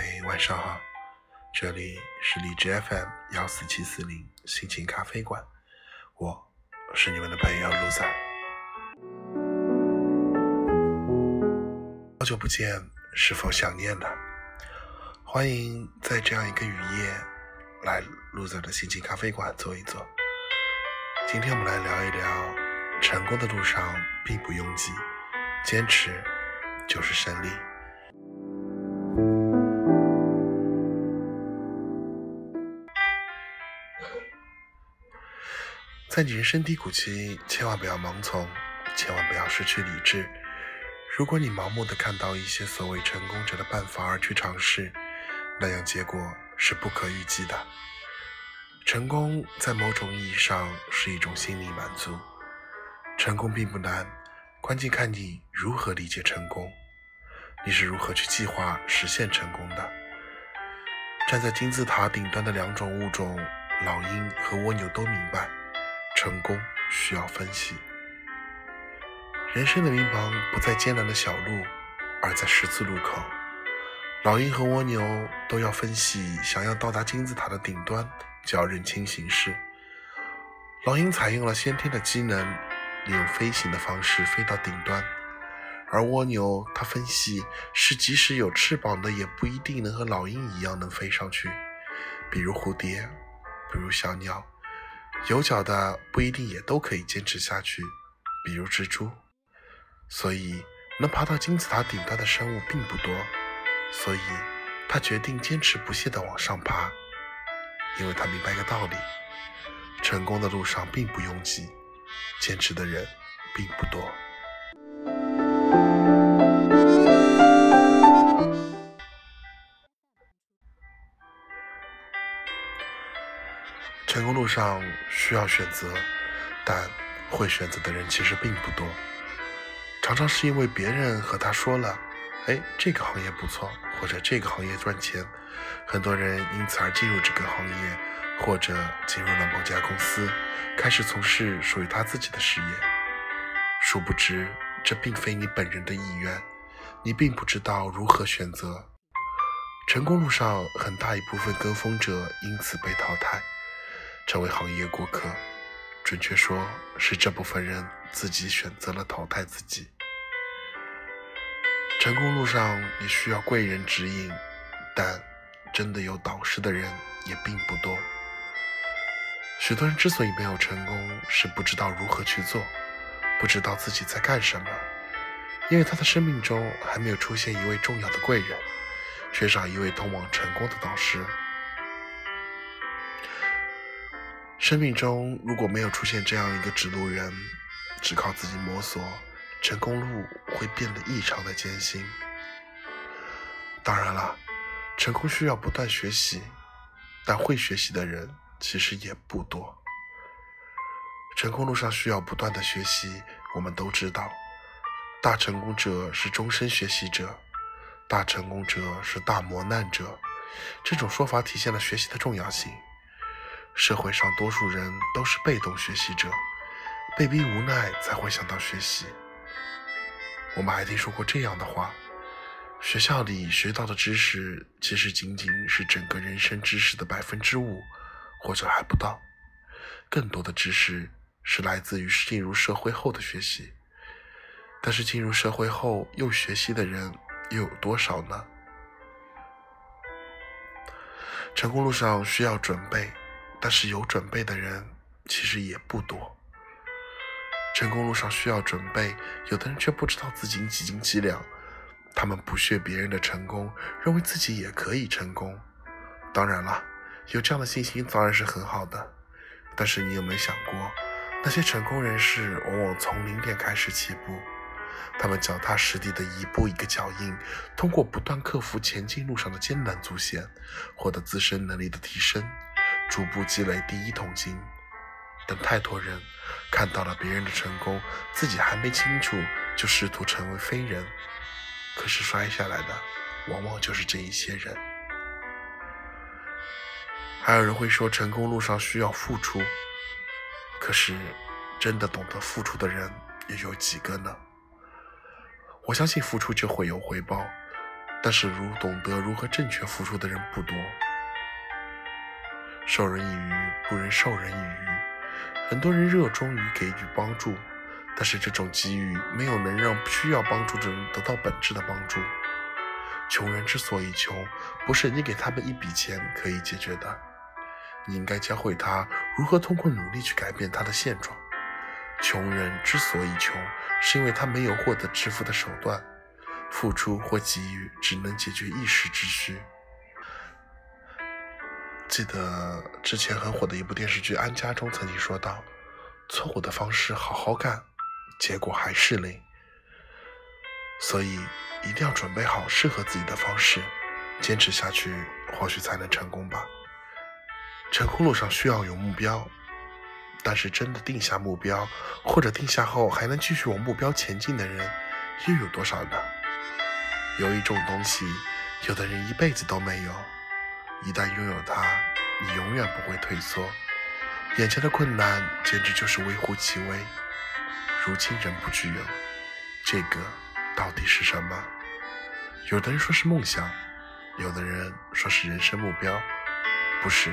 位晚上好，这里是荔枝 FM 幺四七四零心情咖啡馆，我是你们的朋友陆仔。好久不见，是否想念呢？欢迎在这样一个雨夜来陆仔的心情咖啡馆坐一坐。今天我们来聊一聊，成功的路上并不拥挤，坚持就是胜利。在你人生低谷期，千万不要盲从，千万不要失去理智。如果你盲目的看到一些所谓成功者的办法而去尝试，那样结果是不可预计的。成功在某种意义上是一种心理满足。成功并不难，关键看你如何理解成功，你是如何去计划实现成功的。站在金字塔顶端的两种物种，老鹰和蜗牛都明白。成功需要分析。人生的迷茫不在艰难的小路，而在十字路口。老鹰和蜗牛都要分析，想要到达金字塔的顶端，就要认清形势。老鹰采用了先天的机能，利用飞行的方式飞到顶端；而蜗牛，它分析是即使有翅膀的，也不一定能和老鹰一样能飞上去。比如蝴蝶，比如小鸟。有脚的不一定也都可以坚持下去，比如蜘蛛。所以能爬到金字塔顶端的生物并不多，所以他决定坚持不懈地往上爬，因为他明白一个道理：成功的路上并不拥挤，坚持的人并不多。上需要选择，但会选择的人其实并不多。常常是因为别人和他说了：“哎，这个行业不错，或者这个行业赚钱。”很多人因此而进入这个行业，或者进入了某家公司，开始从事属于他自己的事业。殊不知，这并非你本人的意愿，你并不知道如何选择。成功路上很大一部分跟风者因此被淘汰。成为行业过客，准确说是这部分人自己选择了淘汰自己。成功路上也需要贵人指引，但真的有导师的人也并不多。许多人之所以没有成功，是不知道如何去做，不知道自己在干什么，因为他的生命中还没有出现一位重要的贵人，缺少一位通往成功的导师。生命中如果没有出现这样一个指路人，只靠自己摸索，成功路会变得异常的艰辛。当然了，成功需要不断学习，但会学习的人其实也不多。成功路上需要不断的学习，我们都知道，大成功者是终身学习者，大成功者是大磨难者。这种说法体现了学习的重要性。社会上多数人都是被动学习者，被逼无奈才会想到学习。我们还听说过这样的话：学校里学到的知识，其实仅仅是整个人生知识的百分之五，或者还不到。更多的知识是来自于进入社会后的学习。但是进入社会后又学习的人又有多少呢？成功路上需要准备。但是有准备的人其实也不多。成功路上需要准备，有的人却不知道自己几斤几两。他们不屑别人的成功，认为自己也可以成功。当然了，有这样的信心当然是很好的。但是你有没有想过，那些成功人士往往从零点开始起步，他们脚踏实地的一步一个脚印，通过不断克服前进路上的艰难阻险，获得自身能力的提升。逐步积累第一桶金，等太多人看到了别人的成功，自己还没清楚就试图成为飞人，可是摔下来的往往就是这一些人。还有人会说，成功路上需要付出，可是真的懂得付出的人又有几个呢？我相信付出就会有回报，但是如懂得如何正确付出的人不多。授人以鱼，不如授人以渔。很多人热衷于给予帮助，但是这种给予没有能让需要帮助的人得到本质的帮助。穷人之所以穷，不是你给他们一笔钱可以解决的，你应该教会他如何通过努力去改变他的现状。穷人之所以穷，是因为他没有获得致富的手段，付出或给予只能解决一时之需。记得之前很火的一部电视剧《安家》中曾经说到：“错误的方式好好干，结果还是零。”所以一定要准备好适合自己的方式，坚持下去，或许才能成功吧。成功路上需要有目标，但是真的定下目标，或者定下后还能继续往目标前进的人，又有多少呢？有一种东西，有的人一辈子都没有。一旦拥有它，你永远不会退缩。眼前的困难简直就是微乎其微，如今仍不具有。这个到底是什么？有的人说是梦想，有的人说是人生目标，不是，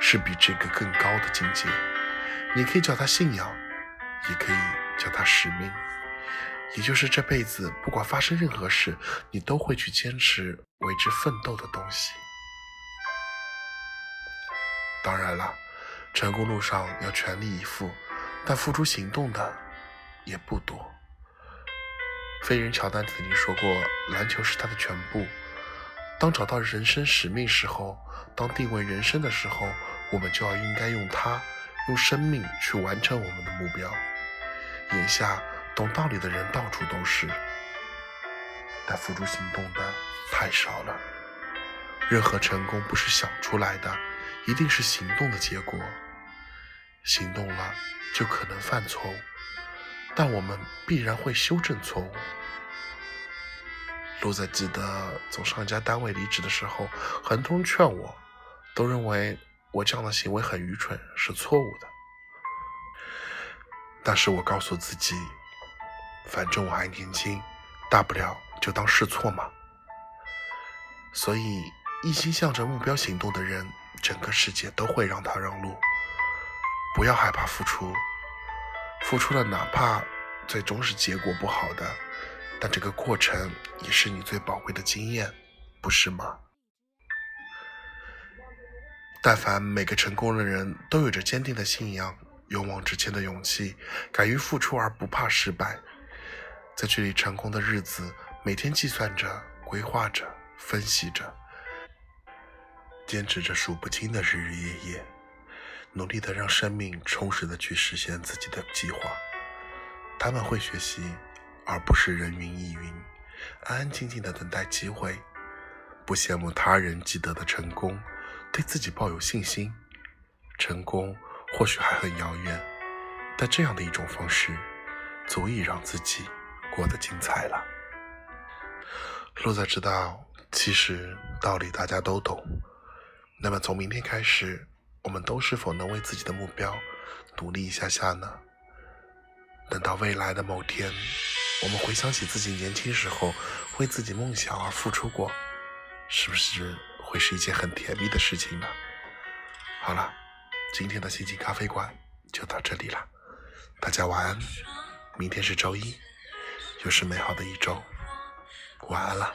是比这个更高的境界。你可以叫它信仰，也可以叫它使命，也就是这辈子不管发生任何事，你都会去坚持为之奋斗的东西。当然了，成功路上要全力以赴，但付出行动的也不多。飞人乔丹曾经说过：“篮球是他的全部。”当找到人生使命时候，当定位人生的时候，我们就要应该用它，用生命去完成我们的目标。眼下懂道理的人到处都是，但付诸行动的太少了。任何成功不是想出来的。一定是行动的结果，行动了就可能犯错误，但我们必然会修正错误。路在记得从上一家单位离职的时候，很多人劝我，都认为我这样的行为很愚蠢，是错误的。但是我告诉自己，反正我还年轻，大不了就当试错嘛。所以，一心向着目标行动的人。整个世界都会让他让路，不要害怕付出，付出了哪怕最终是结果不好的，但这个过程也是你最宝贵的经验，不是吗？但凡每个成功的人都有着坚定的信仰、勇往直前的勇气，敢于付出而不怕失败，在距离成功的日子，每天计算着、规划着、分析着。坚持着数不清的日日夜夜，努力的让生命充实的去实现自己的计划。他们会学习，而不是人云亦云，安安静静的等待机会，不羡慕他人既得的成功，对自己抱有信心。成功或许还很遥远，但这样的一种方式，足以让自己过得精彩了。路在知道，其实道理大家都懂。那么从明天开始，我们都是否能为自己的目标努力一下下呢？等到未来的某天，我们回想起自己年轻时候为自己梦想而付出过，是不是会是一件很甜蜜的事情呢？好了，今天的心情咖啡馆就到这里了，大家晚安。明天是周一，又是美好的一周，晚安了。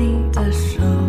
你的手。